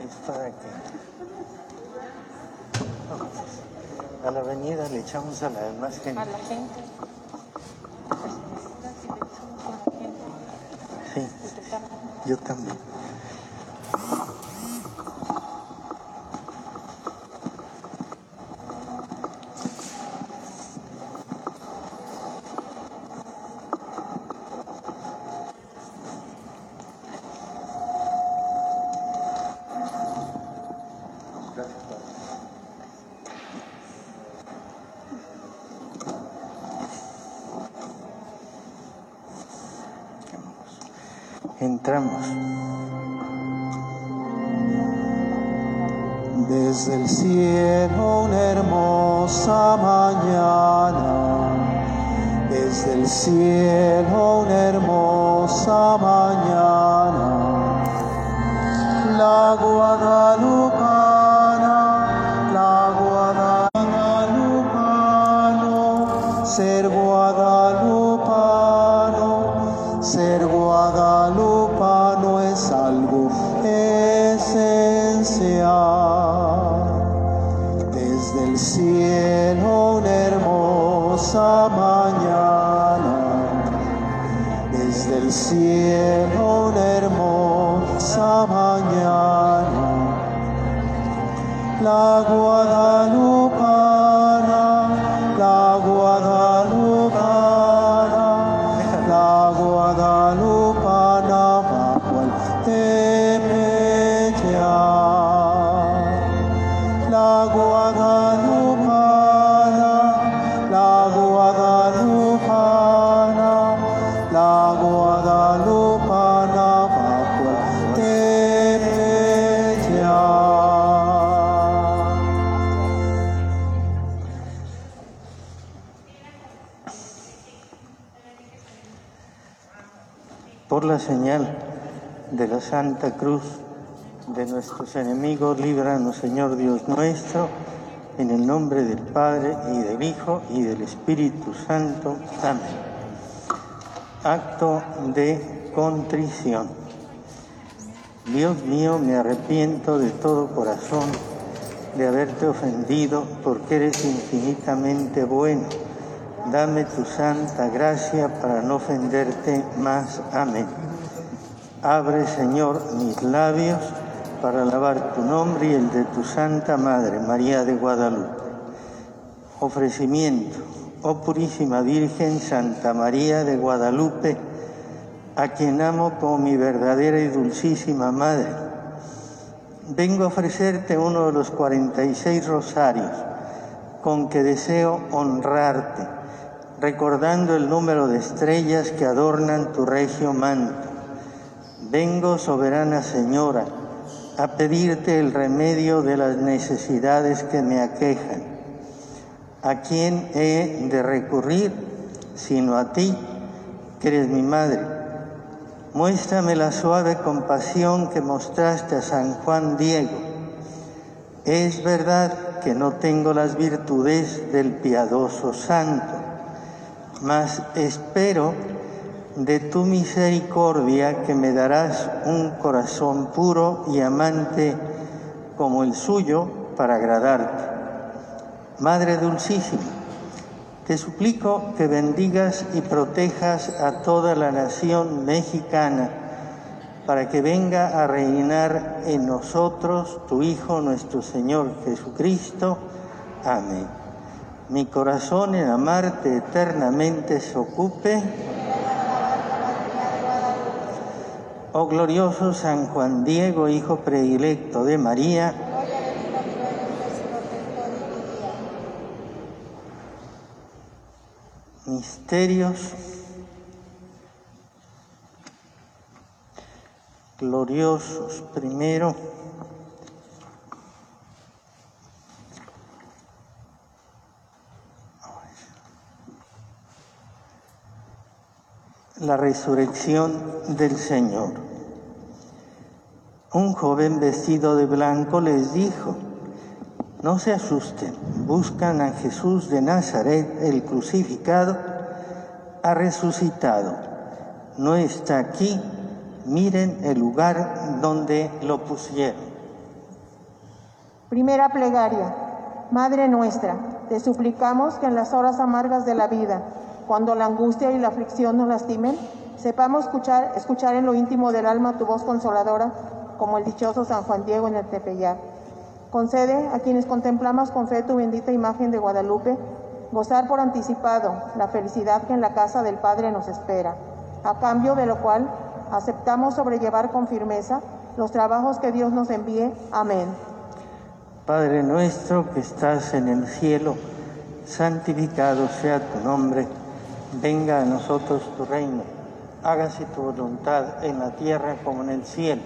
Es para que a la avenida le echamos a la demás gente. A la gente. Sí, yo también. Señal de la Santa Cruz de nuestros enemigos, líbranos, Señor Dios nuestro, en el nombre del Padre y del Hijo y del Espíritu Santo. Amén. Acto de contrición. Dios mío, me arrepiento de todo corazón de haberte ofendido porque eres infinitamente bueno. Dame tu santa gracia para no ofenderte más. Amén. Abre, Señor, mis labios para alabar tu nombre y el de tu Santa Madre, María de Guadalupe. Ofrecimiento, oh Purísima Virgen Santa María de Guadalupe, a quien amo como mi verdadera y dulcísima Madre. Vengo a ofrecerte uno de los 46 rosarios con que deseo honrarte, recordando el número de estrellas que adornan tu regio manto. Vengo, soberana Señora, a pedirte el remedio de las necesidades que me aquejan. ¿A quién he de recurrir sino a ti, que eres mi madre? Muéstrame la suave compasión que mostraste a San Juan Diego. Es verdad que no tengo las virtudes del piadoso santo, mas espero de tu misericordia que me darás un corazón puro y amante como el suyo para agradarte. Madre dulcísima, te suplico que bendigas y protejas a toda la nación mexicana para que venga a reinar en nosotros tu Hijo nuestro Señor Jesucristo. Amén. Mi corazón en amarte eternamente se ocupe. Oh glorioso San Juan Diego, Hijo predilecto de María, misterios gloriosos. Primero, la resurrección del Señor. Un joven vestido de blanco les dijo, no se asusten, buscan a Jesús de Nazaret, el crucificado, ha resucitado, no está aquí, Miren el lugar donde lo pusieron. Primera plegaria. Madre nuestra, te suplicamos que en las horas amargas de la vida, cuando la angustia y la aflicción nos lastimen, sepamos escuchar, escuchar en lo íntimo del alma tu voz consoladora, como el dichoso San Juan Diego en el Tepeyac. Concede a quienes contemplamos con fe tu bendita imagen de Guadalupe, gozar por anticipado la felicidad que en la casa del Padre nos espera, a cambio de lo cual aceptamos sobrellevar con firmeza los trabajos que Dios nos envíe. Amén. Padre nuestro que estás en el cielo, santificado sea tu nombre, venga a nosotros tu reino, hágase tu voluntad en la tierra como en el cielo.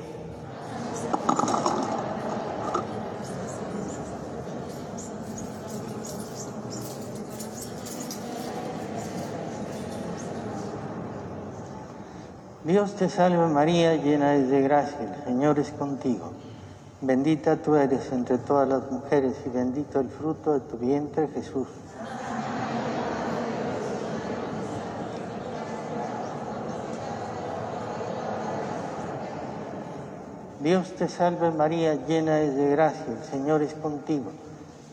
Dios te salve María, llena eres de gracia, el Señor es contigo. Bendita tú eres entre todas las mujeres y bendito el fruto de tu vientre Jesús. Dios te salve María, llena eres de gracia, el Señor es contigo.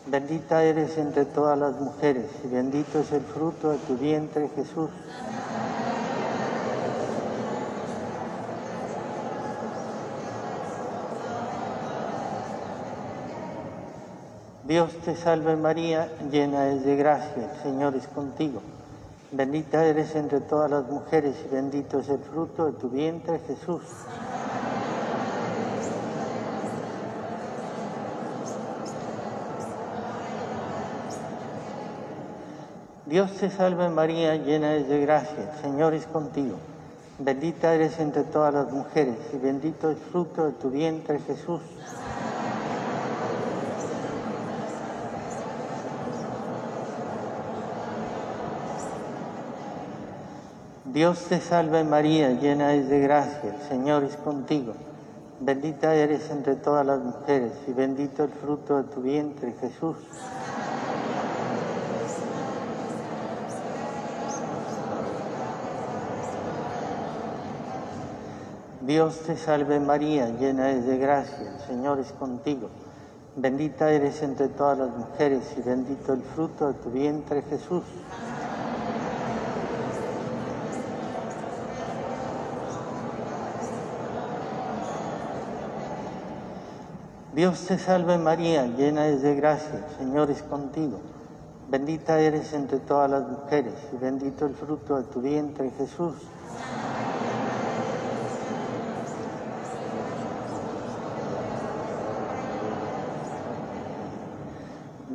Bendita eres entre todas las mujeres y bendito es el fruto de tu vientre Jesús. Dios te salve María, llena es de gracia, el Señor es contigo. Bendita eres entre todas las mujeres y bendito es el fruto de tu vientre Jesús. Dios te salve María, llena es de gracia, el Señor es contigo. Bendita eres entre todas las mujeres y bendito es fruto de tu vientre Jesús. Dios te salve María, llena es de gracia, el Señor es contigo. Bendita eres entre todas las mujeres y bendito el fruto de tu vientre Jesús. Dios te salve María, llena es de gracia, el Señor es contigo. Bendita eres entre todas las mujeres y bendito el fruto de tu vientre Jesús. Dios te salve María, llena es de gracia, el Señor es contigo. Bendita eres entre todas las mujeres y bendito el fruto de tu vientre Jesús.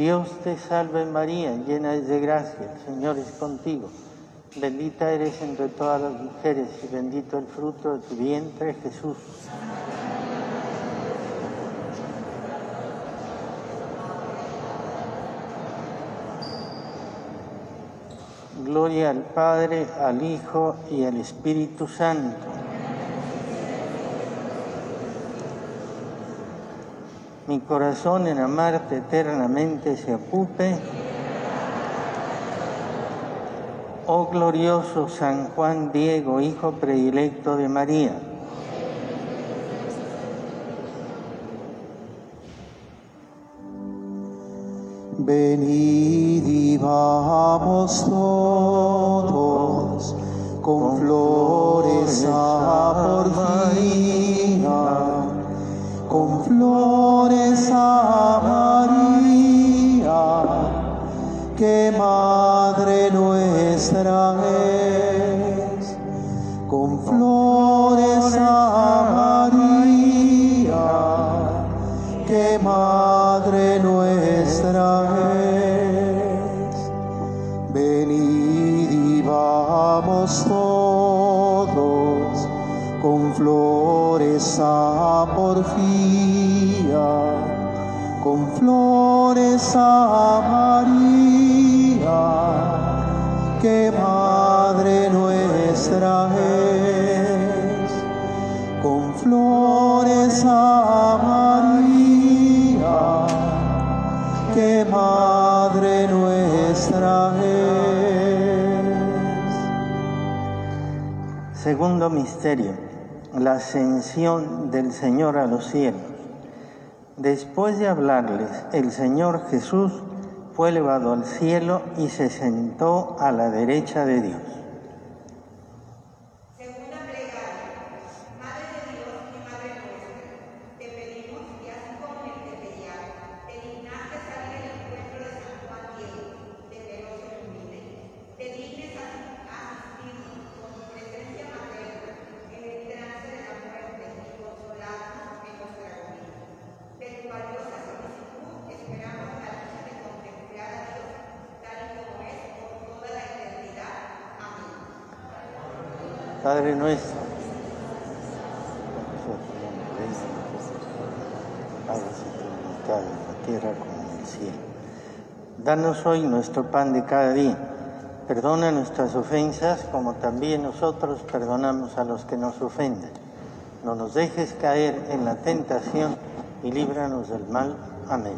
Dios te salve María, llena de gracia, el Señor es contigo. Bendita eres entre todas las mujeres y bendito el fruto de tu vientre Jesús. Gloria al Padre, al Hijo y al Espíritu Santo. Mi corazón en amarte eternamente se ocupe. Oh glorioso San Juan Diego, Hijo predilecto de María. Venid y vamos todos con flores a con flores flores amarillas que Madre nuestra es, con flores amarillas que Madre nuestra es. Venid y vamos todos con flores a porfía flores a María, que Madre nuestra es, con flores a María, que Madre nuestra es. Segundo misterio, la ascensión del Señor a los cielos. Después de hablarles, el Señor Jesús fue elevado al cielo y se sentó a la derecha de Dios. Danos hoy nuestro pan de cada día. Perdona nuestras ofensas como también nosotros perdonamos a los que nos ofenden. No nos dejes caer en la tentación y líbranos del mal. Amén.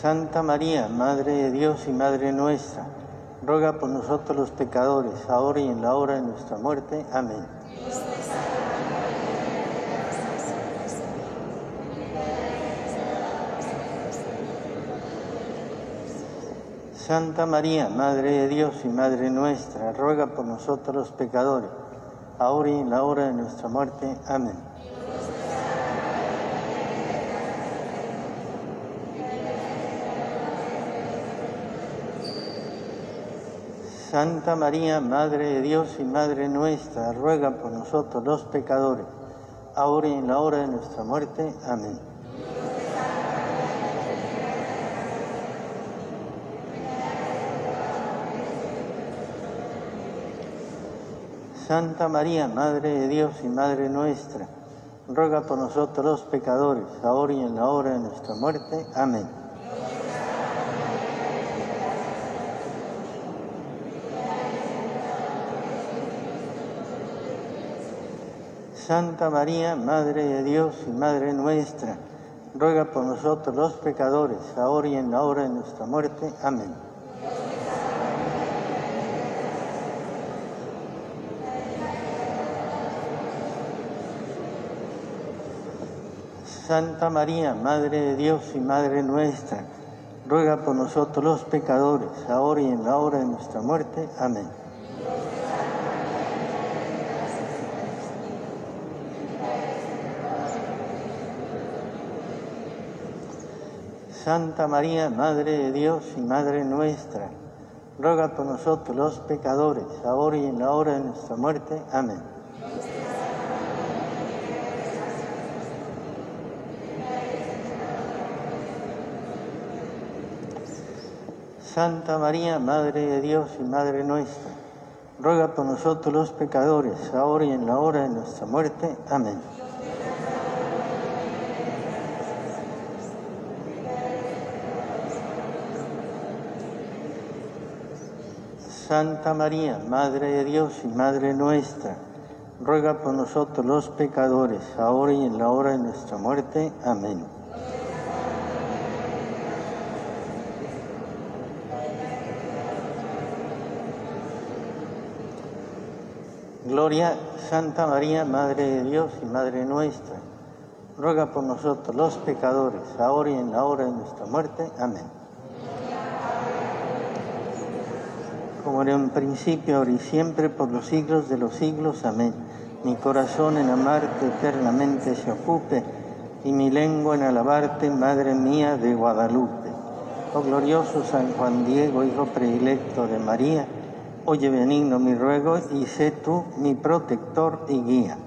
Santa María, Madre de Dios y Madre nuestra, ruega por nosotros los pecadores, ahora y en la hora de nuestra muerte. Amén. Santa María, Madre de Dios y Madre nuestra, ruega por nosotros los pecadores, ahora y en la hora de nuestra muerte. Amén. Santa María, Madre de Dios y Madre nuestra, ruega por nosotros los pecadores, ahora y en la hora de nuestra muerte. Amén. Santa María, Madre de Dios y Madre nuestra, ruega por nosotros los pecadores, ahora y en la hora de nuestra muerte. Amén. Santa María, Madre de Dios y Madre nuestra, ruega por nosotros los pecadores, ahora y en la hora de nuestra muerte. Amén. Santa María, Madre de Dios y Madre nuestra, ruega por nosotros los pecadores, ahora y en la hora de nuestra muerte. Amén. Santa María, Madre de Dios y Madre nuestra, ruega por nosotros los pecadores, ahora y en la hora de nuestra muerte. Amén. Santa María, Madre de Dios y Madre nuestra, ruega por nosotros los pecadores, ahora y en la hora de nuestra muerte. Amén. Santa María, Madre de Dios y Madre nuestra, ruega por nosotros los pecadores, ahora y en la hora de nuestra muerte. Amén. Gloria, Santa María, Madre de Dios y Madre nuestra, ruega por nosotros los pecadores, ahora y en la hora de nuestra muerte. Amén. Como era en principio, ahora y siempre, por los siglos de los siglos. Amén. Mi corazón en amarte eternamente se ocupe, y mi lengua en alabarte, Madre mía de Guadalupe. Oh glorioso San Juan Diego, Hijo predilecto de María, oye benigno mi ruego, y sé tú mi protector y guía.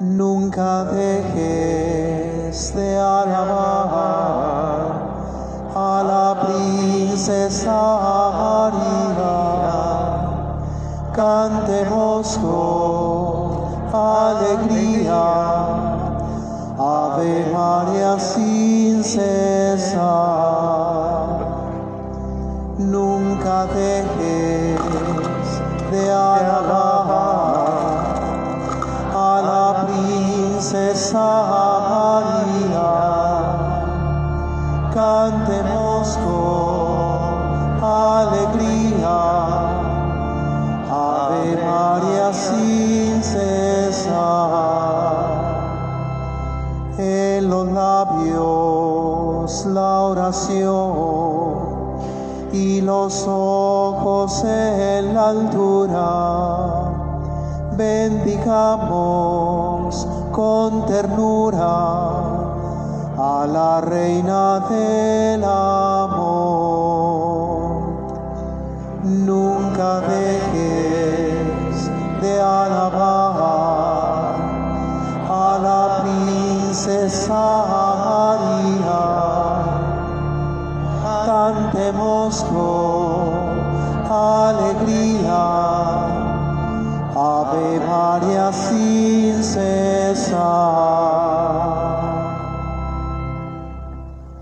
Nunca dejes de alabar a la princesa María. Cantemos con alegría. Los ojos en la altura. Bendigamos con ternura a la reina del amor. Nunca dejes de alabar a la princesa María alegría. Ave María sin cesar.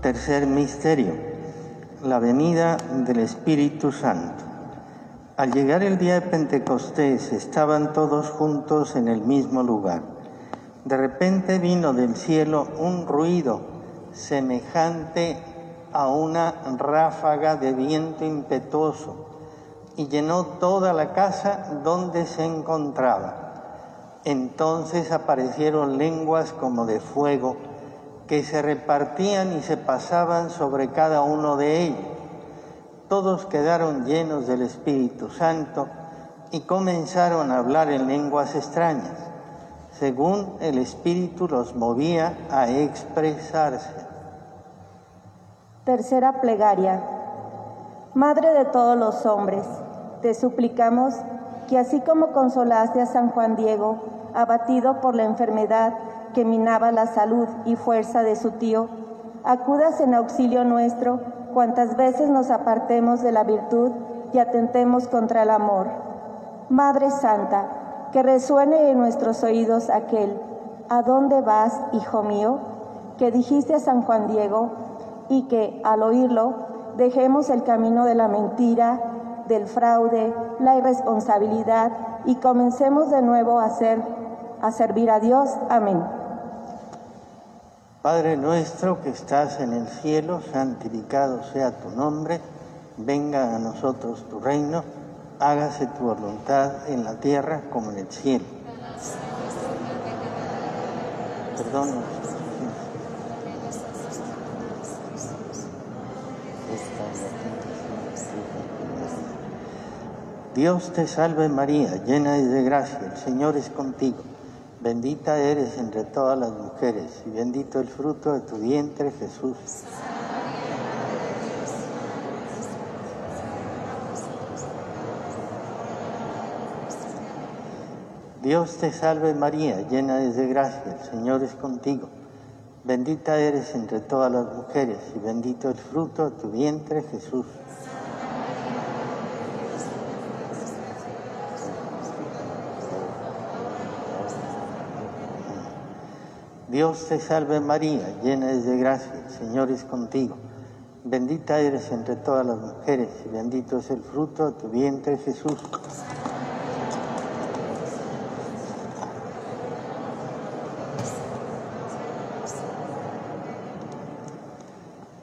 Tercer misterio, la venida del Espíritu Santo. Al llegar el día de Pentecostés estaban todos juntos en el mismo lugar. De repente vino del cielo un ruido semejante a una ráfaga de viento impetuoso y llenó toda la casa donde se encontraba. Entonces aparecieron lenguas como de fuego que se repartían y se pasaban sobre cada uno de ellos. Todos quedaron llenos del Espíritu Santo y comenzaron a hablar en lenguas extrañas, según el Espíritu los movía a expresarse. Tercera plegaria. Madre de todos los hombres, te suplicamos que así como consolaste a San Juan Diego, abatido por la enfermedad que minaba la salud y fuerza de su tío, acudas en auxilio nuestro cuantas veces nos apartemos de la virtud y atentemos contra el amor. Madre Santa, que resuene en nuestros oídos aquel, ¿a dónde vas, hijo mío? que dijiste a San Juan Diego, y que al oírlo dejemos el camino de la mentira, del fraude, la irresponsabilidad y comencemos de nuevo a ser a servir a Dios. Amén. Padre nuestro que estás en el cielo, santificado sea tu nombre, venga a nosotros tu reino, hágase tu voluntad en la tierra como en el cielo. Perdón. Dios te salve María, llena de gracia, el Señor es contigo. Bendita eres entre todas las mujeres y bendito el fruto de tu vientre Jesús. Dios te salve María, llena de gracia, el Señor es contigo. Bendita eres entre todas las mujeres y bendito el fruto de tu vientre Jesús. Dios te salve María, llena de gracia, el Señor es contigo. Bendita eres entre todas las mujeres y bendito es el fruto de tu vientre Jesús.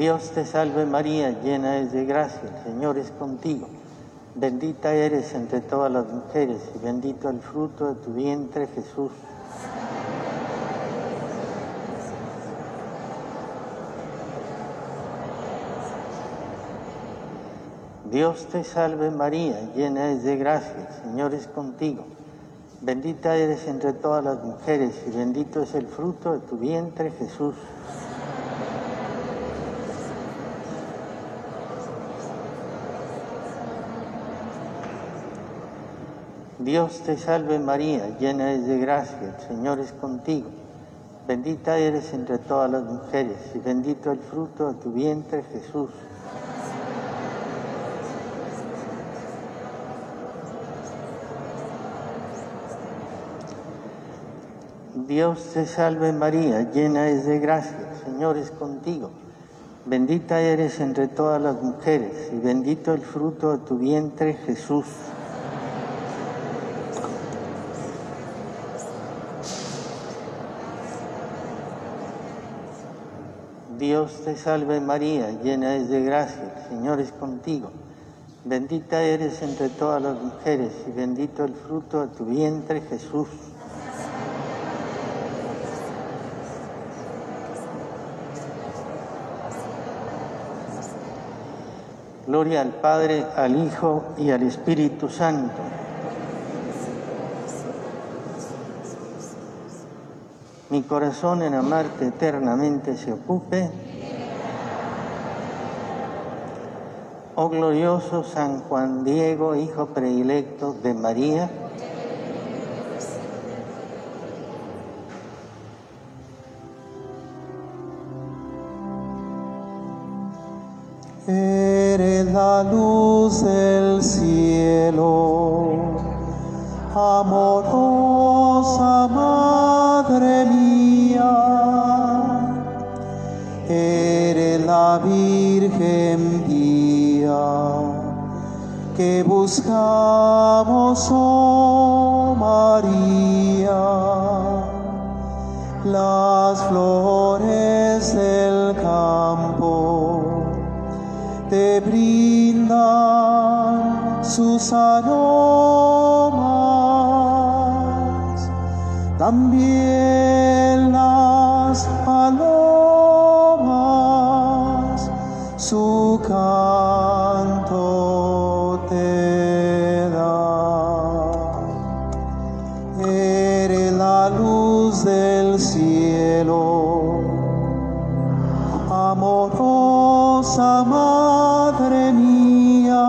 Dios te salve María, llena es de gracia, el Señor es contigo. Bendita eres entre todas las mujeres y bendito el fruto de tu vientre Jesús. Dios te salve María, llena es de gracia, el Señor es contigo. Bendita eres entre todas las mujeres y bendito es el fruto de tu vientre Jesús. Dios te salve María, llena es de gracia, el Señor es contigo. Bendita eres entre todas las mujeres y bendito el fruto de tu vientre Jesús. Dios te salve María, llena es de gracia, el Señor es contigo. Bendita eres entre todas las mujeres y bendito el fruto de tu vientre Jesús. Dios te salve María, llena es de gracia, el Señor es contigo. Bendita eres entre todas las mujeres y bendito el fruto de tu vientre Jesús. Gloria al Padre, al Hijo y al Espíritu Santo. Mi corazón en amarte eternamente se ocupe. Oh glorioso San Juan Diego, hijo predilecto de María, Eres la luz del cielo, amorosa Madre mía. Eres la Virgen que buscamos, oh María las flores del campo. Te brindan sus aromas, también Madre mía.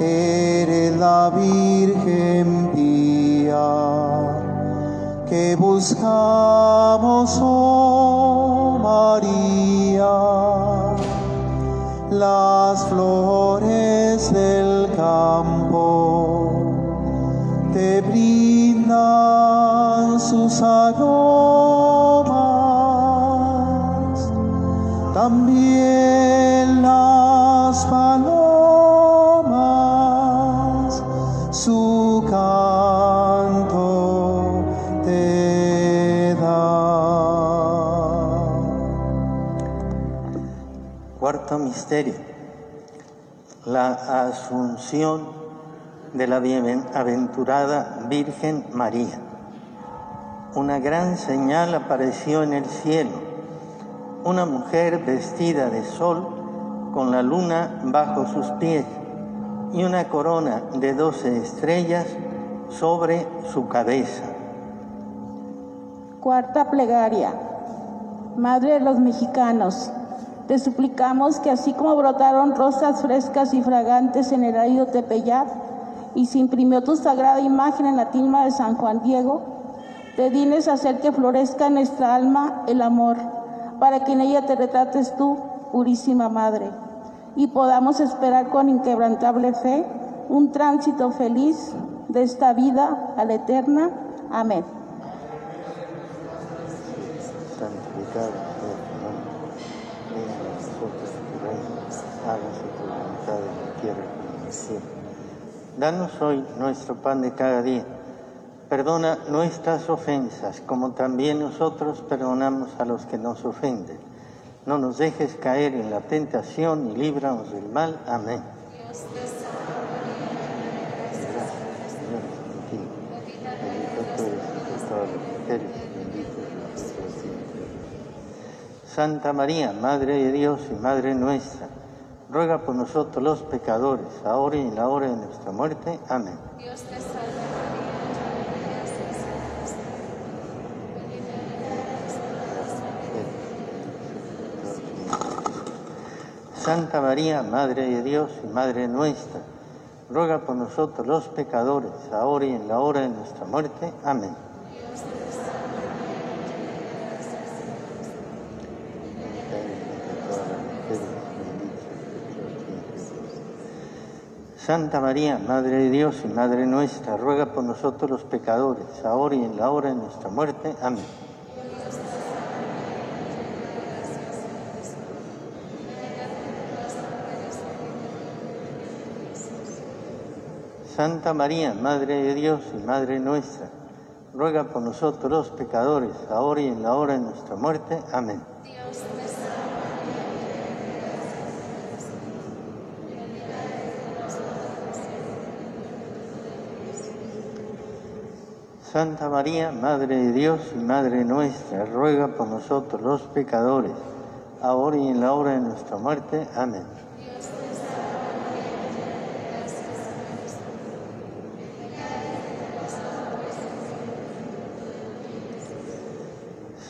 Eres la Virgen pía que buscamos, oh María las flores del campo te brindan sus aromas, también las palomas su canto te dan. Cuarto misterio, la asunción de la bienaventurada Virgen María. Una gran señal apareció en el cielo, una mujer vestida de sol con la luna bajo sus pies y una corona de doce estrellas sobre su cabeza. Cuarta plegaria. Madre de los mexicanos, te suplicamos que así como brotaron rosas frescas y fragantes en el árido Tepeyac y se imprimió tu sagrada imagen en la tilma de San Juan Diego, te dignes a hacer que florezca en nuestra alma el amor, para que en ella te retrates tú, purísima Madre, y podamos esperar con inquebrantable fe un tránsito feliz de esta vida a la eterna. Amén. Danos hoy nuestro pan de cada día. Perdona nuestras ofensas, como también nosotros perdonamos a los que nos ofenden. No nos dejes caer en la tentación y líbranos del mal. Amén. Santa María, Madre de Dios y Madre nuestra, ruega por nosotros los pecadores, ahora y en la hora de nuestra muerte. Amén. Santa María, Madre de Dios y Madre nuestra, ruega por nosotros los pecadores, ahora y en la hora de nuestra muerte. Amén. Santa María, Madre de Dios y Madre nuestra, ruega por nosotros los pecadores, ahora y en la hora de nuestra muerte. Amén. Santa María, Madre de Dios y Madre nuestra, ruega por nosotros los pecadores, ahora y en la hora de nuestra muerte. Amén. Santa María, Madre de Dios y Madre nuestra, ruega por nosotros los pecadores, ahora y en la hora de nuestra muerte. Amén.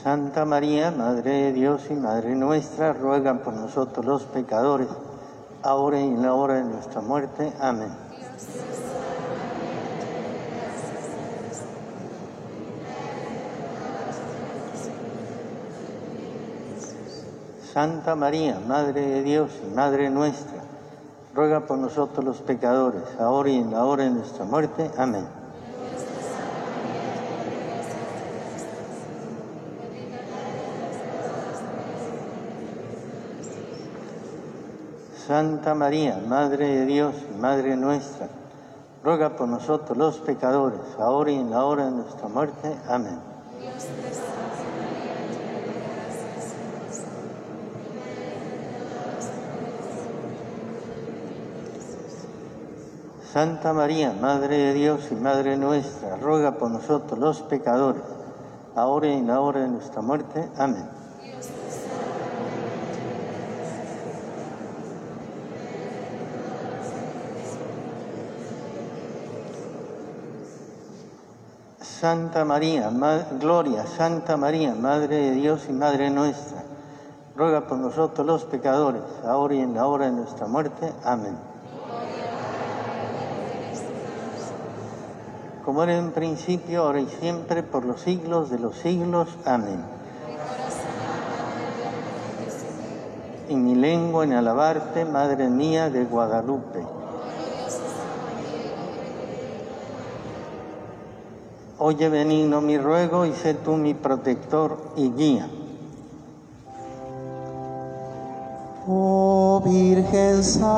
Santa María, Madre de Dios y Madre nuestra, ruega por nosotros los pecadores, ahora y en la hora de nuestra muerte. Amén. Santa María, Madre de Dios y Madre nuestra, ruega por nosotros los pecadores, ahora y en la hora de nuestra muerte. Amén. Santa María, Madre de Dios y Madre nuestra, ruega por nosotros los pecadores, ahora y en la hora de nuestra muerte. Amén. Santa María, Madre de Dios y Madre nuestra, ruega por nosotros los pecadores, ahora y en la hora de nuestra muerte. Amén. Santa María, Ma- Gloria, Santa María, Madre de Dios y Madre nuestra, ruega por nosotros los pecadores, ahora y en la hora de nuestra muerte. Amén. Como era en principio, ahora y siempre, por los siglos de los siglos. Amén. Y mi lengua en alabarte, Madre mía de Guadalupe. Oye benigno mi ruego y sé tú mi protector y guía. Oh Virgen Santa,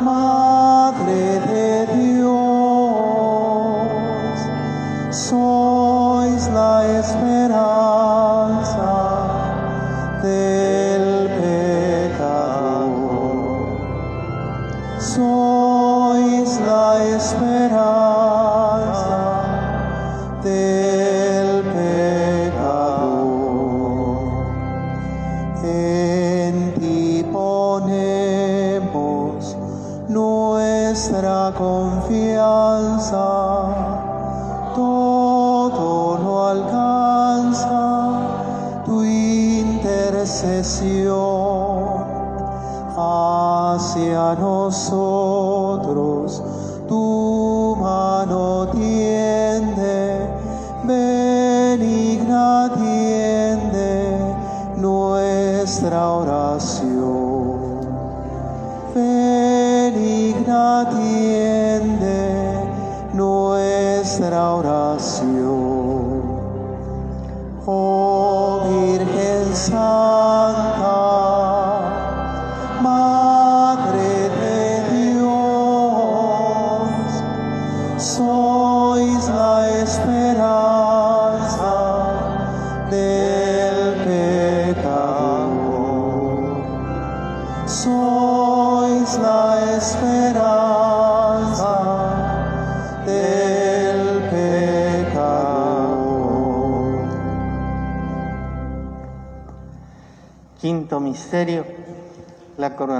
Madre de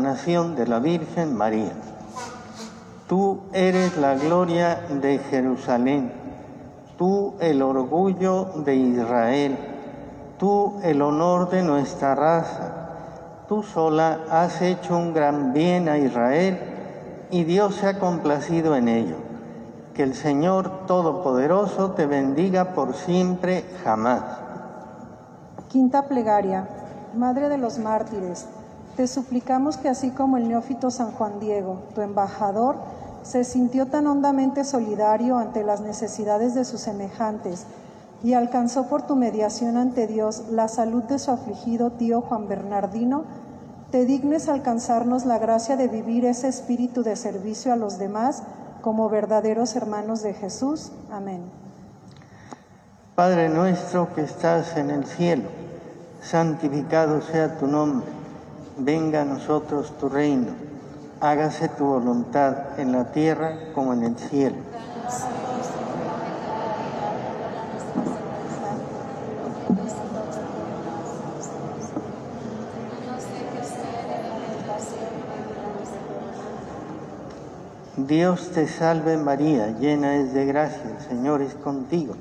de la Virgen María. Tú eres la gloria de Jerusalén, tú el orgullo de Israel, tú el honor de nuestra raza. Tú sola has hecho un gran bien a Israel y Dios se ha complacido en ello. Que el Señor Todopoderoso te bendiga por siempre, jamás. Quinta plegaria. Madre de los mártires, te suplicamos que así como el neófito San Juan Diego, tu embajador, se sintió tan hondamente solidario ante las necesidades de sus semejantes y alcanzó por tu mediación ante Dios la salud de su afligido tío Juan Bernardino, te dignes alcanzarnos la gracia de vivir ese espíritu de servicio a los demás como verdaderos hermanos de Jesús. Amén. Padre nuestro que estás en el cielo, santificado sea tu nombre, venga a nosotros tu reino, hágase tu voluntad en la tierra como en el cielo. Dios te salve María, llena es de gracia, el Señor es contigo.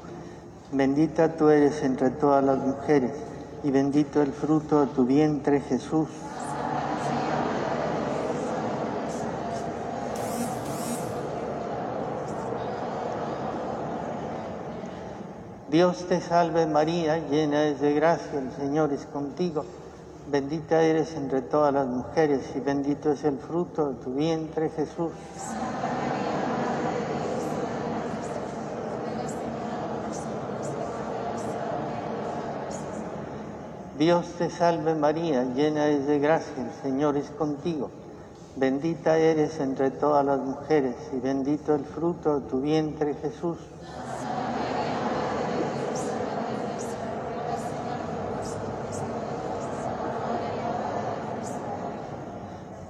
Bendita tú eres entre todas las mujeres y bendito el fruto de tu vientre Jesús. Dios te salve María, llena es de gracia, el Señor es contigo. Bendita eres entre todas las mujeres y bendito es el fruto de tu vientre Jesús. Dios te salve María, llena es de gracia, el Señor es contigo. Bendita eres entre todas las mujeres y bendito el fruto de tu vientre Jesús.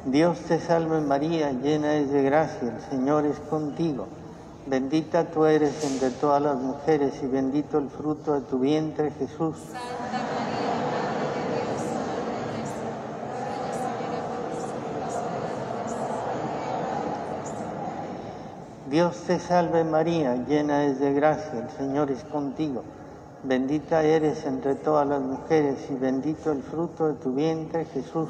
Dios te salve María, llena es de gracia, el Señor es contigo. Bendita tú eres entre todas las mujeres y bendito el fruto de tu vientre Jesús. Dios te salve María, llena es de gracia, el Señor es contigo. Bendita eres entre todas las mujeres y bendito el fruto de tu vientre Jesús.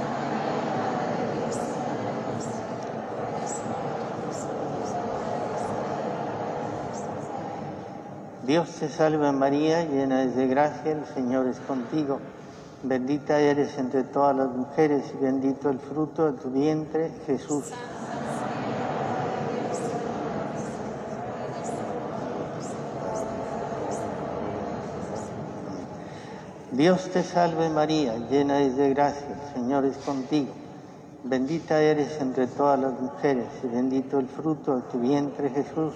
Dios te salve María, llena es de gracia, el Señor es contigo. Bendita eres entre todas las mujeres y bendito el fruto de tu vientre Jesús. Dios te salve María, llena es de gracia, el Señor es contigo. Bendita eres entre todas las mujeres y bendito el fruto de tu vientre Jesús.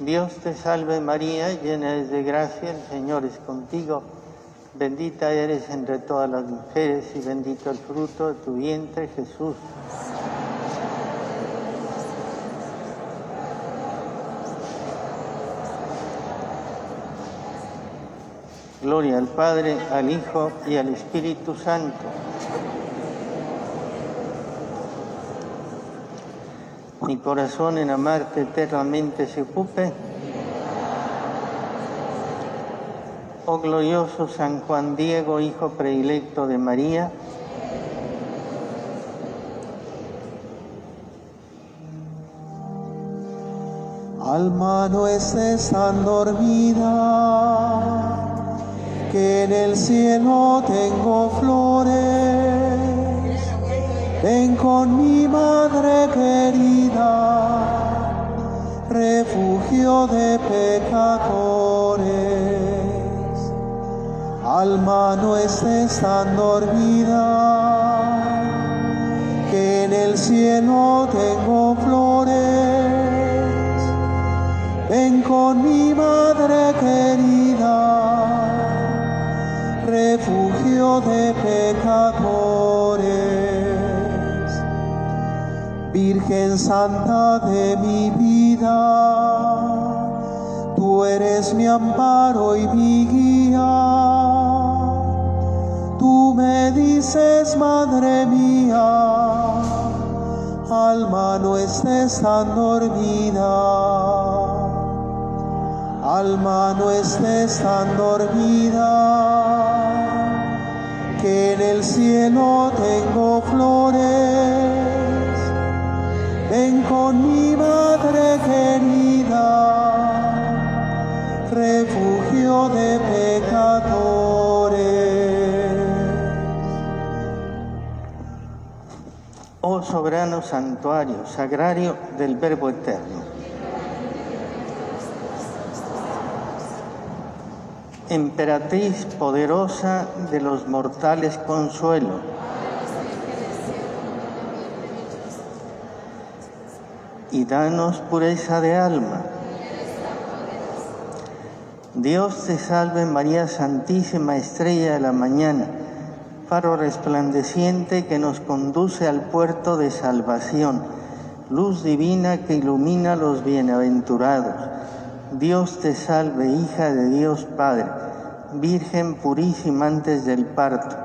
Dios te salve María, llena es de gracia, el Señor es contigo. Bendita eres entre todas las mujeres y bendito el fruto de tu vientre Jesús. Gloria al Padre, al Hijo y al Espíritu Santo. Mi corazón en amarte eternamente se ocupe. Oh glorioso San Juan Diego, hijo predilecto de María, Alma nuestra está dormida, que en el cielo tengo flores. Ven con mi madre querida, refugio de pecadores. Alma no estés tan dormida, que en el cielo tengo flores. Ven con mi madre querida, refugio de pecadores. Virgen Santa de mi vida, tú eres mi amparo y mi guía. Tú me dices, Madre mía, alma no estés tan dormida. Alma no estés tan dormida, que en el cielo tengo flores. Ven con mi madre querida, refugio de pecadores. Oh soberano santuario, sagrario del Verbo Eterno. Emperatriz poderosa de los mortales consuelo. Y danos pureza de alma. Dios te salve María Santísima Estrella de la Mañana, faro resplandeciente que nos conduce al puerto de salvación, luz divina que ilumina a los bienaventurados. Dios te salve, hija de Dios Padre, Virgen purísima antes del parto.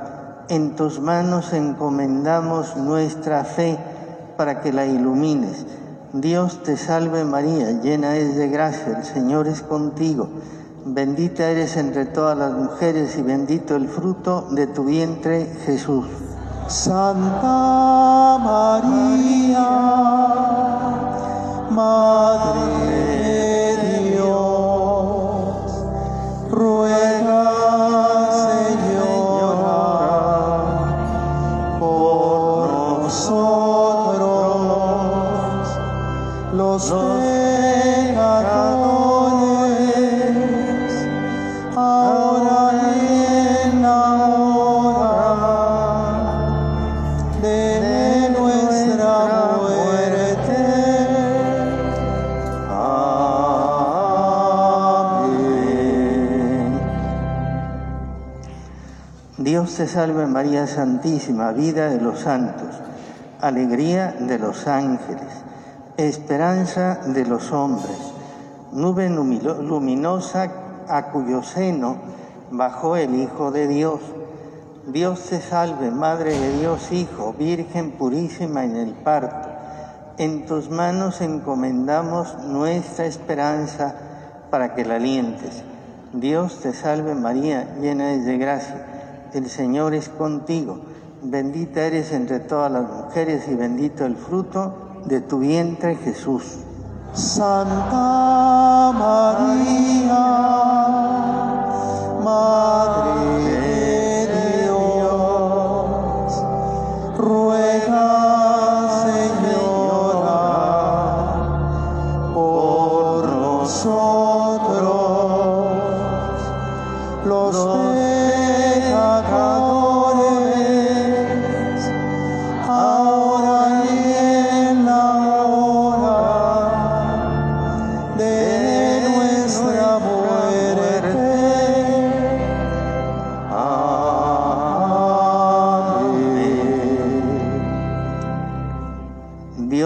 En tus manos encomendamos nuestra fe para que la ilumines. Dios te salve María, llena es de gracia, el Señor es contigo. Bendita eres entre todas las mujeres y bendito el fruto de tu vientre, Jesús. Santa María, Madre los pecadores, ahora en la hora de nuestra muerte. Amén. Dios te salve María Santísima, vida de los santos, alegría de los ángeles, esperanza de los hombres, nube lumino- luminosa a cuyo seno bajó el Hijo de Dios. Dios te salve, Madre de Dios Hijo, Virgen purísima en el parto. En tus manos encomendamos nuestra esperanza para que la alientes. Dios te salve María, llena eres de gracia. El Señor es contigo. Bendita eres entre todas las mujeres y bendito el fruto de tu vientre Jesús. Santa María, Madre de Dios, ruega, Señora, por nosotros, los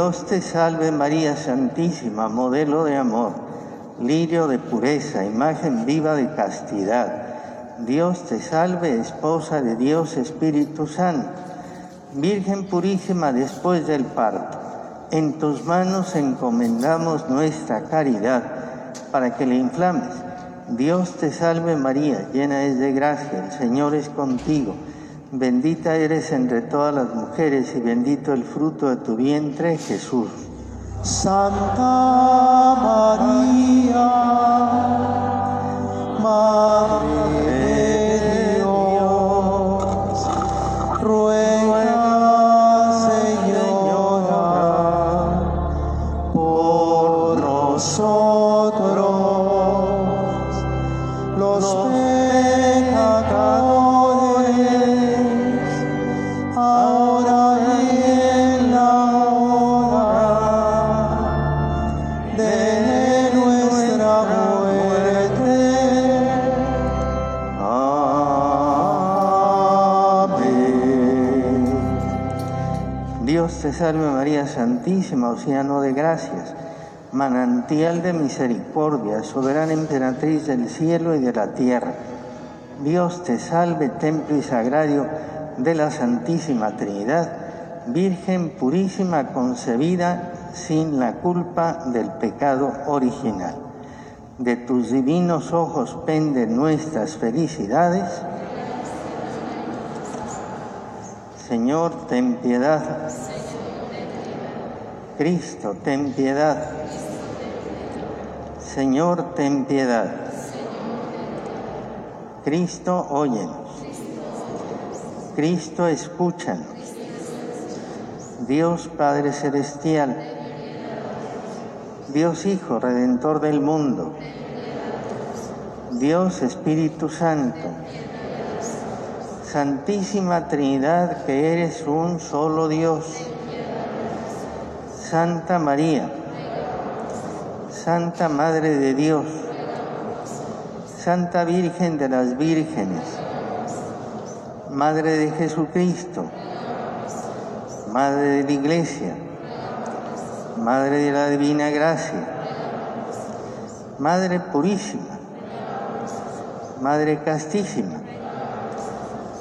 Dios te salve María Santísima, modelo de amor, lirio de pureza, imagen viva de castidad. Dios te salve, esposa de Dios Espíritu Santo, Virgen purísima después del parto. En tus manos encomendamos nuestra caridad para que la inflames. Dios te salve María, llena es de gracia, el Señor es contigo. Bendita eres entre todas las mujeres y bendito el fruto de tu vientre, Jesús. Santa María, Madre salve María Santísima, océano de gracias, manantial de misericordia, soberana emperatriz del cielo y de la tierra. Dios te salve, templo y sagrario de la Santísima Trinidad, Virgen purísima concebida sin la culpa del pecado original. De tus divinos ojos penden nuestras felicidades. Señor, ten piedad. Cristo, ten piedad. Señor, ten piedad. Cristo, óyenos. Cristo, escúchanos. Dios Padre Celestial, Dios Hijo, Redentor del mundo, Dios Espíritu Santo, Santísima Trinidad, que eres un solo Dios, Santa María, Santa Madre de Dios, Santa Virgen de las Vírgenes, Madre de Jesucristo, Madre de la Iglesia, Madre de la Divina Gracia, Madre Purísima, Madre Castísima,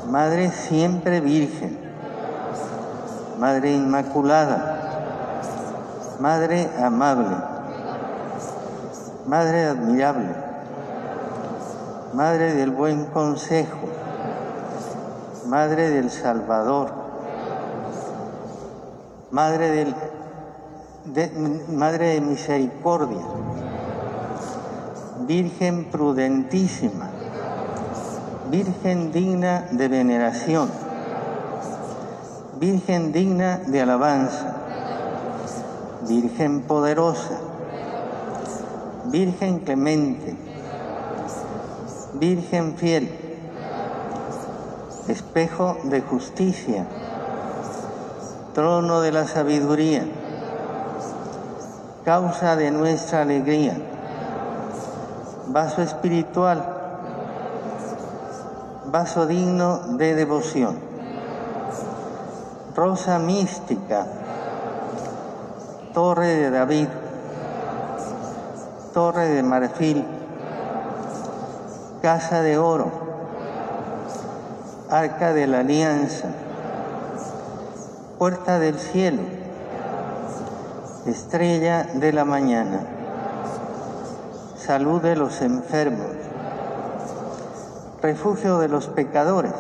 Madre Siempre Virgen, Madre Inmaculada, Madre Amable, Madre Admirable, Madre del Buen Consejo, Madre del Salvador, Madre, del, de, Madre de Misericordia, Virgen prudentísima, Virgen digna de veneración, Virgen digna de alabanza, Virgen poderosa, Virgen clemente, Virgen fiel, espejo de justicia, trono de la sabiduría, causa de nuestra alegría, vaso espiritual, vaso digno de devoción, rosa mística, torre de David, torre de marfil, casa de oro, arca de la alianza, puerta del cielo, estrella de la mañana, salud de los enfermos, refugio de los pecadores,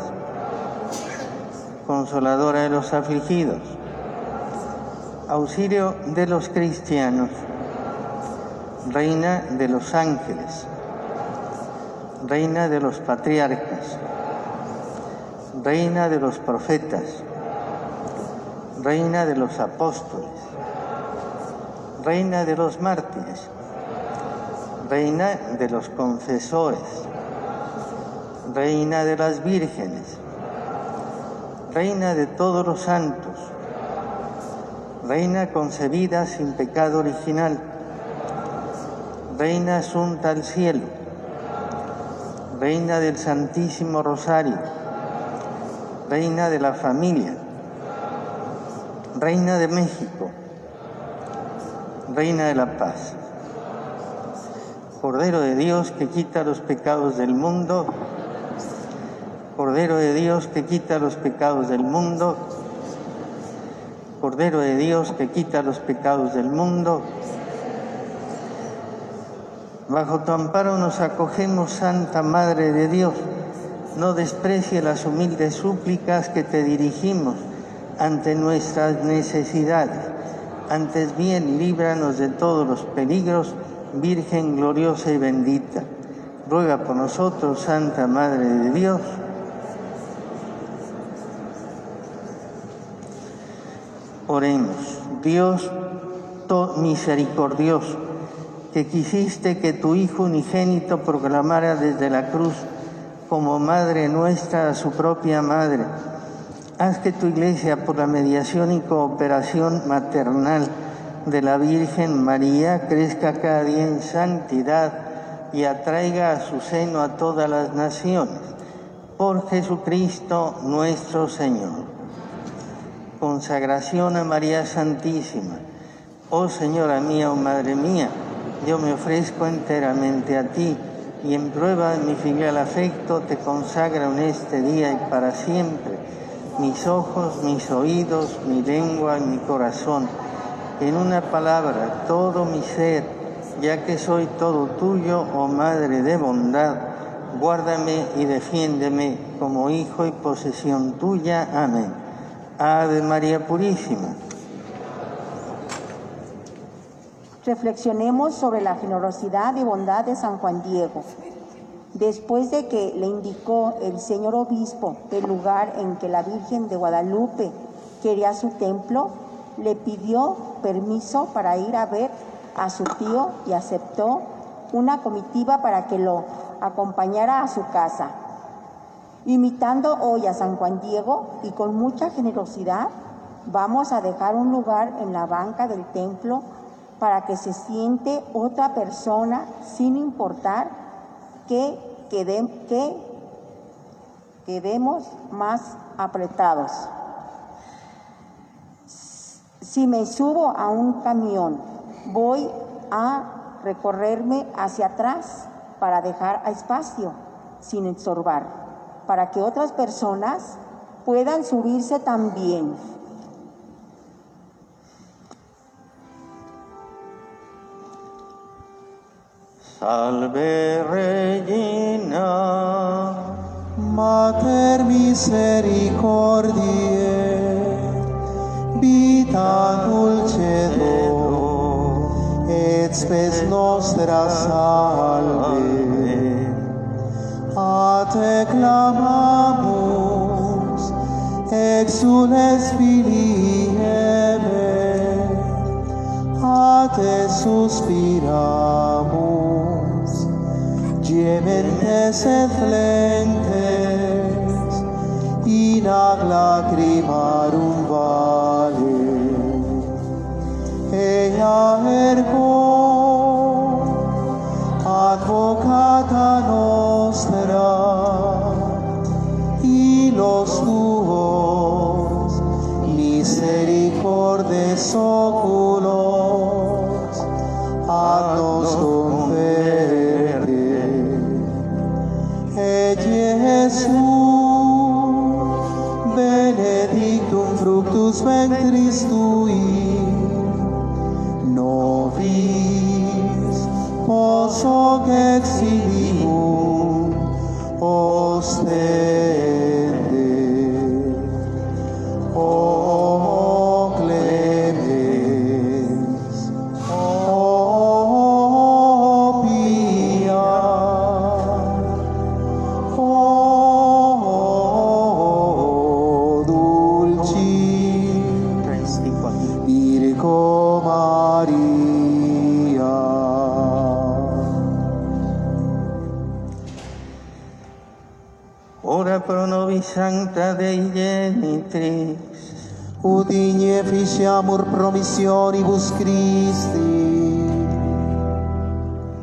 consoladora de los afligidos, auxilio de los cristianos, reina de los ángeles, reina de los patriarcas, reina de los profetas, reina de los apóstoles, reina de los mártires, reina de los confesores, reina de las vírgenes, reina de todos los santos, reina concebida sin pecado original, reina asunta al cielo, reina del Santísimo Rosario, reina de la familia, Reina de México, Reina de la Paz, Cordero de Dios que quita los pecados del mundo, Cordero de Dios que quita los pecados del mundo, Cordero de Dios que quita los pecados del mundo. Bajo tu amparo nos acogemos, Santa Madre de Dios. No desprecie las humildes súplicas que te dirigimos ante nuestras necesidades. Antes bien, líbranos de todos los peligros, Virgen gloriosa y bendita. Ruega por nosotros, Santa Madre de Dios. Oremos, Dios misericordioso, que quisiste que tu Hijo unigénito proclamara desde la cruz como Madre nuestra a su propia Madre Haz que tu iglesia, por la mediación y cooperación maternal de la Virgen María, crezca cada día en santidad y atraiga a su seno a todas las naciones. Por Jesucristo nuestro Señor. Consagración a María Santísima. Oh Señora mía, oh Madre mía, yo me ofrezco enteramente a ti y en prueba de mi filial afecto te consagro en este día y para siempre mis ojos, mis oídos, mi lengua y mi corazón. En una palabra, todo mi ser, ya que soy todo tuyo, oh Madre de bondad, guárdame y defiéndeme como hijo y posesión tuya. Amén. Ave María Purísima. Reflexionemos sobre la generosidad y bondad de San Juan Diego. Después de que le indicó el señor obispo el lugar en que la Virgen de Guadalupe quería su templo, le pidió permiso para ir a ver a su tío y aceptó una comitiva para que lo acompañara a su casa. Imitando hoy a San Juan Diego y con mucha generosidad, vamos a dejar un lugar en la banca del templo para que se siente otra persona sin importar que, que quedemos más apretados. Si me subo a un camión, voy a recorrerme hacia atrás para dejar espacio sin estorbar, para que otras personas puedan subirse también. Salve Regina. Mater misericordiae, vita dulcedo, et spes nostra salve. A te clamamus, exules filii Eve, a te suspiramus, gementes et flentes, in ad lacrimarum vale. Ea ergo, advocata nostra, los tuos misericordes oculos, a nos converte. Et Jesús, benedictum fructus ventris tui, τόσο και Santa Dei Genitrix, udine efficiamur promissionibus Christi.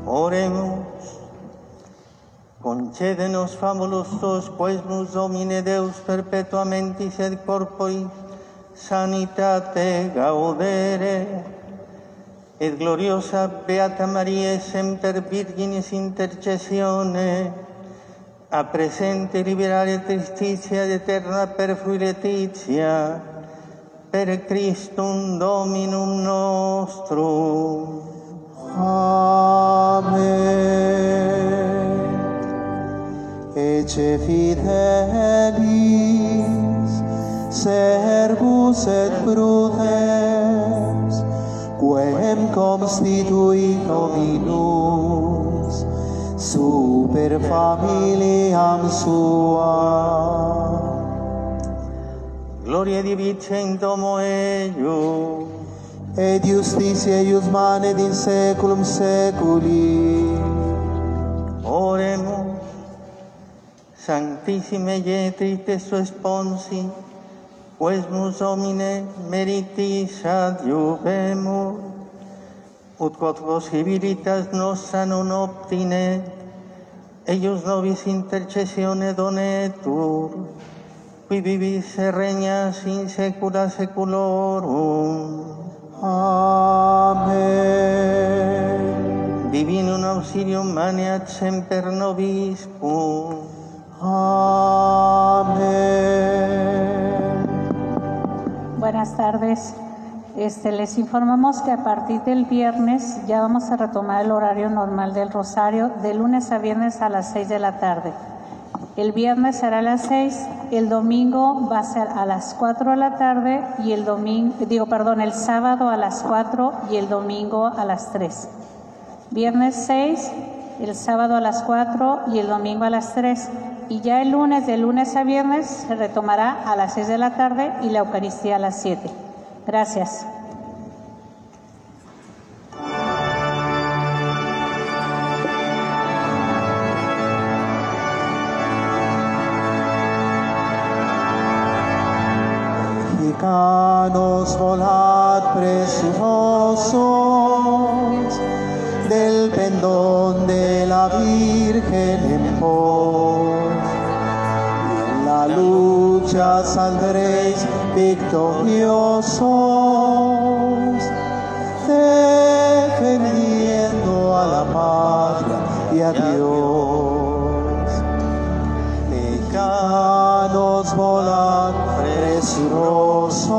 Oremos. Concédenos, famulustos, quesmus Domine Deus perpetuamente sed corporis sanitate gaudere, et gloriosa Beata Maria semper Virginis intercessione, a presente liberare tristitia et eterna perfluiretizia per Christum Dominum nostrum. Amen. Ece fidelis, servus et prudens, quem constituit Dominus, super familiam sua. Gloria divice in domo eius. et justitia eius manet in saeculum saeculi. Oremus. Sanctissime Ietri te su esponsi, quesmus Domine meritis adiuvemus, ut possibilitas nostra non obtinet, eius nobis intercessione donetur, qui vivis et regnas in saecula saeculorum. Amén. Divinum auxilium maneat semper nobiscum. Amén. Buenas tardes. Este, les informamos que a partir del viernes ya vamos a retomar el horario normal del rosario de lunes a viernes a las 6 de la tarde. El viernes será a las 6, el domingo va a ser a las 4 de la tarde y el domingo, digo, perdón, el sábado a las 4 y el domingo a las 3. Viernes 6, el sábado a las 4 y el domingo a las 3. Y ya el lunes, de lunes a viernes, se retomará a las 6 de la tarde y la Eucaristía a las 7. Gracias. Mexicanos volad presurosos del pendón de la Virgen en en la lucha saldréis victoriosos, defendiendo a la patria y a Dios. Mexicanos volad presurosos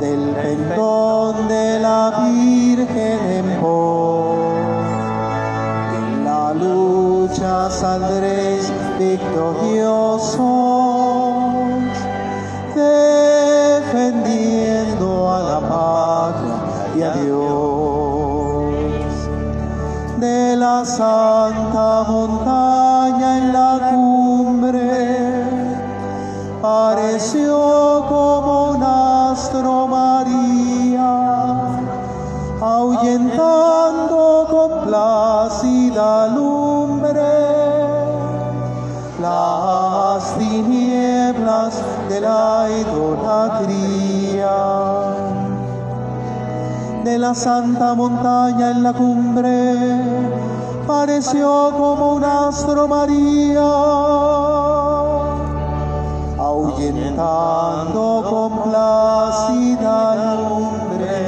del pendón de la Virgen en pos. En la lucha saldréis victoriosos, santa montaña en la cumbre, pareció como un astro María, ahuyentando con plácida lumbre las tinieblas de la idolatría. De la santa montaña en la cumbre, pareció como un astro María, ahuyentando con plácida lumbre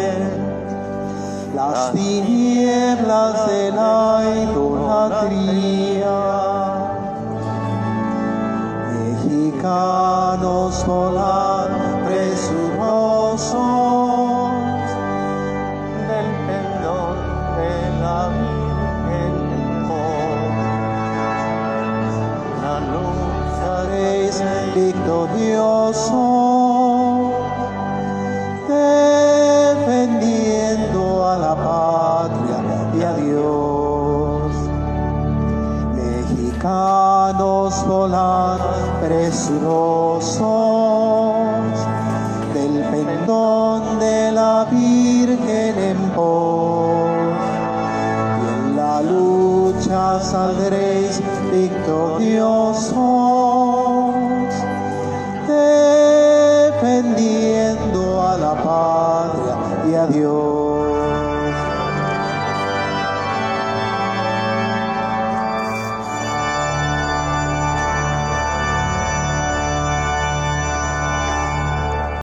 las tinieblas de la idolatría. Mexicanos volan victoriosos, defendiendo a la patria y a Dios. Mexicanos volan presurosos del pendón de la Virgen en pos. Y en la lucha saldréis victoriosos, adiós.